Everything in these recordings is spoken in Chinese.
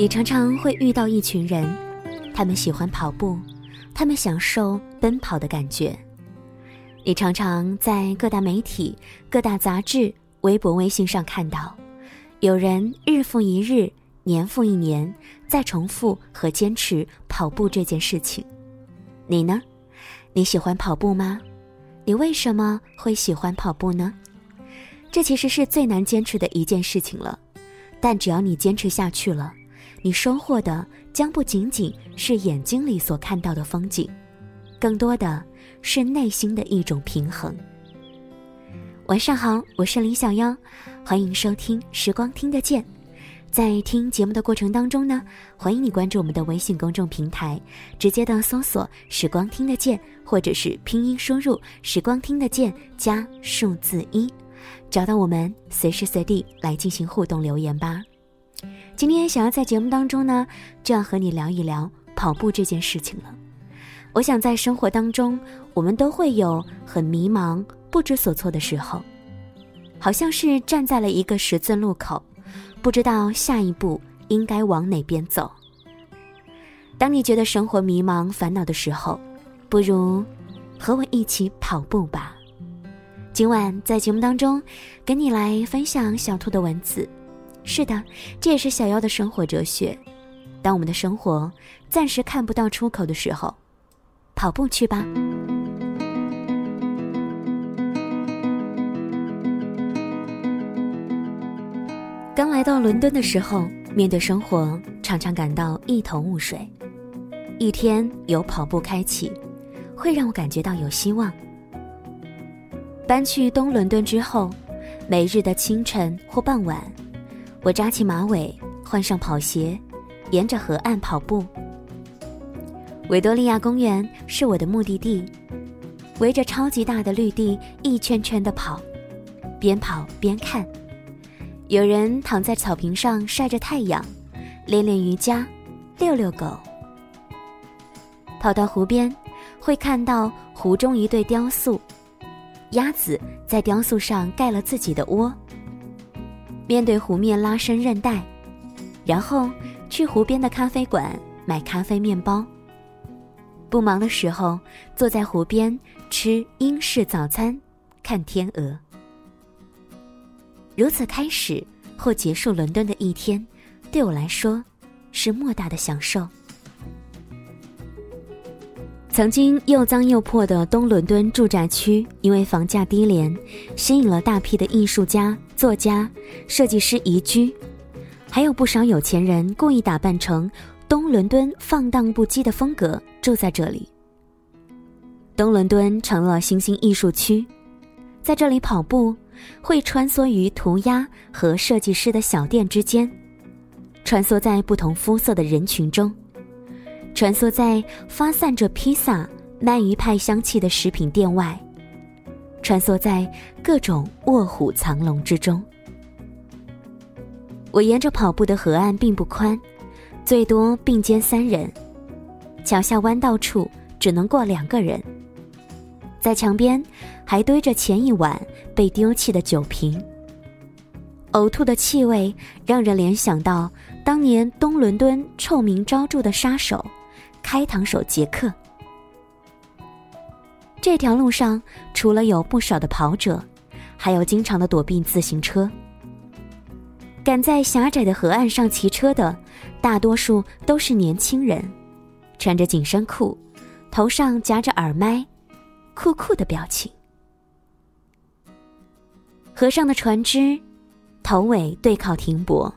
你常常会遇到一群人，他们喜欢跑步，他们享受奔跑的感觉。你常常在各大媒体、各大杂志、微博、微信上看到，有人日复一日、年复一年在重复和坚持跑步这件事情。你呢？你喜欢跑步吗？你为什么会喜欢跑步呢？这其实是最难坚持的一件事情了，但只要你坚持下去了，你收获的将不仅仅是眼睛里所看到的风景，更多的是内心的一种平衡。晚上好，我是林小妖，欢迎收听《时光听得见》。在听节目的过程当中呢，欢迎你关注我们的微信公众平台，直接的搜索“时光听得见”或者是拼音输入“时光听得见”加数字一，找到我们，随时随地来进行互动留言吧。今天想要在节目当中呢，就要和你聊一聊跑步这件事情了。我想在生活当中，我们都会有很迷茫、不知所措的时候，好像是站在了一个十字路口。不知道下一步应该往哪边走。当你觉得生活迷茫、烦恼的时候，不如和我一起跑步吧。今晚在节目当中，跟你来分享小兔的文字。是的，这也是小妖的生活哲学。当我们的生活暂时看不到出口的时候，跑步去吧。刚来到伦敦的时候，面对生活常常感到一头雾水。一天由跑步开启，会让我感觉到有希望。搬去东伦敦之后，每日的清晨或傍晚，我扎起马尾，换上跑鞋，沿着河岸跑步。维多利亚公园是我的目的地，围着超级大的绿地一圈圈的跑，边跑边看。有人躺在草坪上晒着太阳，练练瑜伽，遛遛狗。跑到湖边，会看到湖中一对雕塑，鸭子在雕塑上盖了自己的窝。面对湖面拉伸韧带，然后去湖边的咖啡馆买咖啡面包。不忙的时候，坐在湖边吃英式早餐，看天鹅。如此开始或结束伦敦的一天，对我来说是莫大的享受。曾经又脏又破的东伦敦住宅区，因为房价低廉，吸引了大批的艺术家、作家、设计师移居，还有不少有钱人故意打扮成东伦敦放荡不羁的风格住在这里。东伦敦成了新兴艺术区，在这里跑步。会穿梭于涂鸦和设计师的小店之间，穿梭在不同肤色的人群中，穿梭在发散着披萨、鳗鱼派香气的食品店外，穿梭在各种卧虎藏龙之中。我沿着跑步的河岸并不宽，最多并肩三人，桥下弯道处只能过两个人。在墙边，还堆着前一晚被丢弃的酒瓶。呕吐的气味让人联想到当年东伦敦臭名昭著的杀手——开膛手杰克。这条路上除了有不少的跑者，还有经常的躲避自行车。赶在狭窄的河岸上骑车的，大多数都是年轻人，穿着紧身裤，头上夹着耳麦。酷酷的表情。河上的船只，头尾对靠停泊。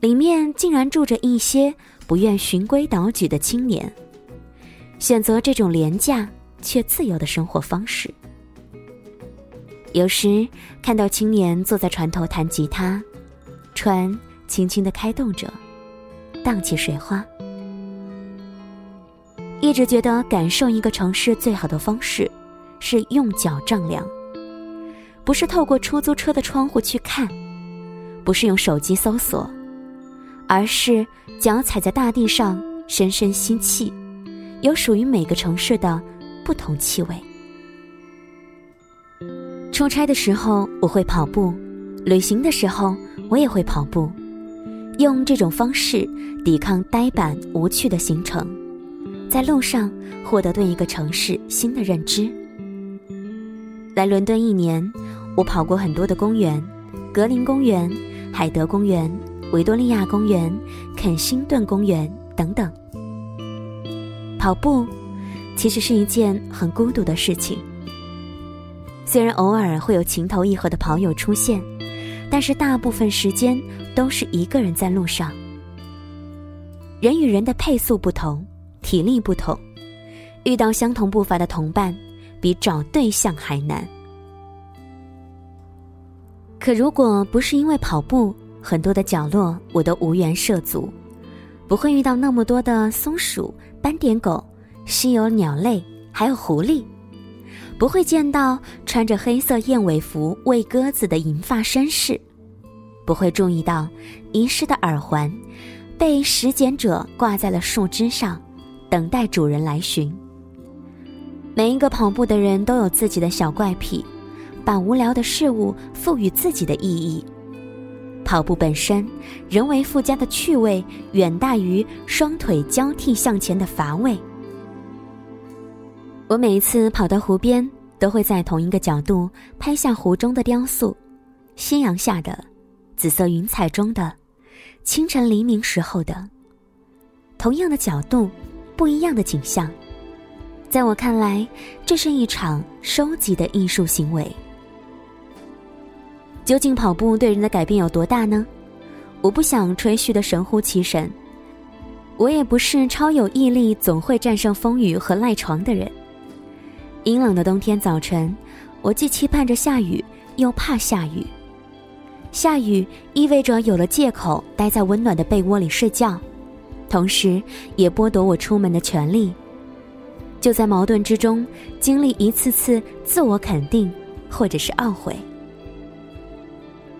里面竟然住着一些不愿循规蹈矩的青年，选择这种廉价却自由的生活方式。有时看到青年坐在船头弹吉他，船轻轻的开动着，荡起水花。一直觉得感受一个城市最好的方式，是用脚丈量，不是透过出租车的窗户去看，不是用手机搜索，而是脚踩在大地上，深深吸气，有属于每个城市的不同气味。出差的时候我会跑步，旅行的时候我也会跑步，用这种方式抵抗呆板无趣的行程，在路上获得对一个城市新的认知。来伦敦一年，我跑过很多的公园，格林公园、海德公园、维多利亚公园、肯辛顿公园等等。跑步其实是一件很孤独的事情。虽然偶尔会有情投意合的跑友出现，但是大部分时间都是一个人在路上。人与人的配速不同，体力不同，遇到相同步伐的同伴。比找对象还难。可如果不是因为跑步，很多的角落我都无缘涉足，不会遇到那么多的松鼠、斑点狗、稀有鸟类，还有狐狸，不会见到穿着黑色燕尾服喂鸽子的银发绅士，不会注意到遗失的耳环被拾捡者挂在了树枝上，等待主人来寻。每一个跑步的人都有自己的小怪癖，把无聊的事物赋予自己的意义。跑步本身，人为附加的趣味远大于双腿交替向前的乏味。我每一次跑到湖边，都会在同一个角度拍下湖中的雕塑，夕阳下的，紫色云彩中的，清晨黎明时候的。同样的角度，不一样的景象。在我看来，这是一场收集的艺术行为。究竟跑步对人的改变有多大呢？我不想吹嘘的神乎其神，我也不是超有毅力、总会战胜风雨和赖床的人。阴冷的冬天早晨，我既期盼着下雨，又怕下雨。下雨意味着有了借口待在温暖的被窝里睡觉，同时也剥夺我出门的权利。就在矛盾之中，经历一次次自我肯定，或者是懊悔。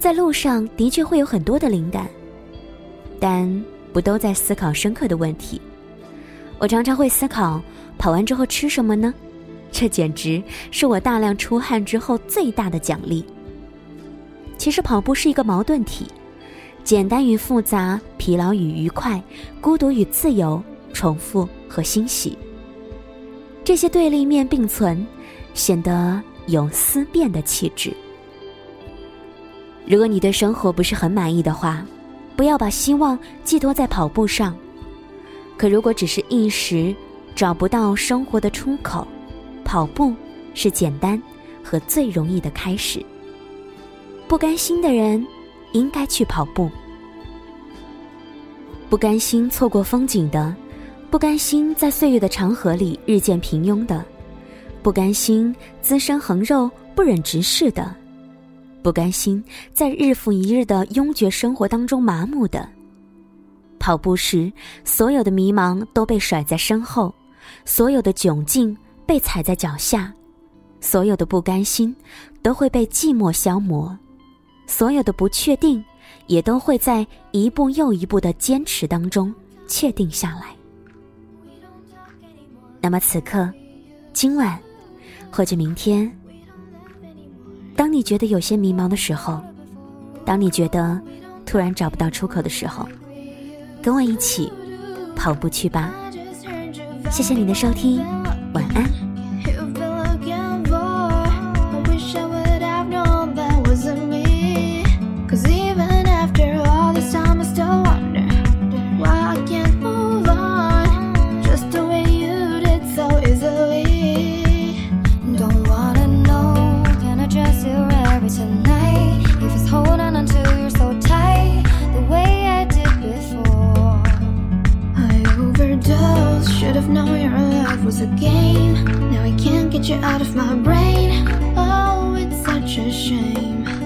在路上的确会有很多的灵感，但不都在思考深刻的问题。我常常会思考，跑完之后吃什么呢？这简直是我大量出汗之后最大的奖励。其实跑步是一个矛盾体，简单与复杂，疲劳与愉快，孤独与自由，重复和欣喜。这些对立面并存，显得有思辨的气质。如果你对生活不是很满意的话，不要把希望寄托在跑步上。可如果只是一时找不到生活的出口，跑步是简单和最容易的开始。不甘心的人应该去跑步。不甘心错过风景的。不甘心在岁月的长河里日渐平庸的，不甘心滋生横肉不忍直视的，不甘心在日复一日的拥挤生活当中麻木的。跑步时，所有的迷茫都被甩在身后，所有的窘境被踩在脚下，所有的不甘心都会被寂寞消磨，所有的不确定也都会在一步又一步的坚持当中确定下来。那么此刻，今晚，或者明天，当你觉得有些迷茫的时候，当你觉得突然找不到出口的时候，跟我一起跑步去吧。谢谢你的收听，晚安。name.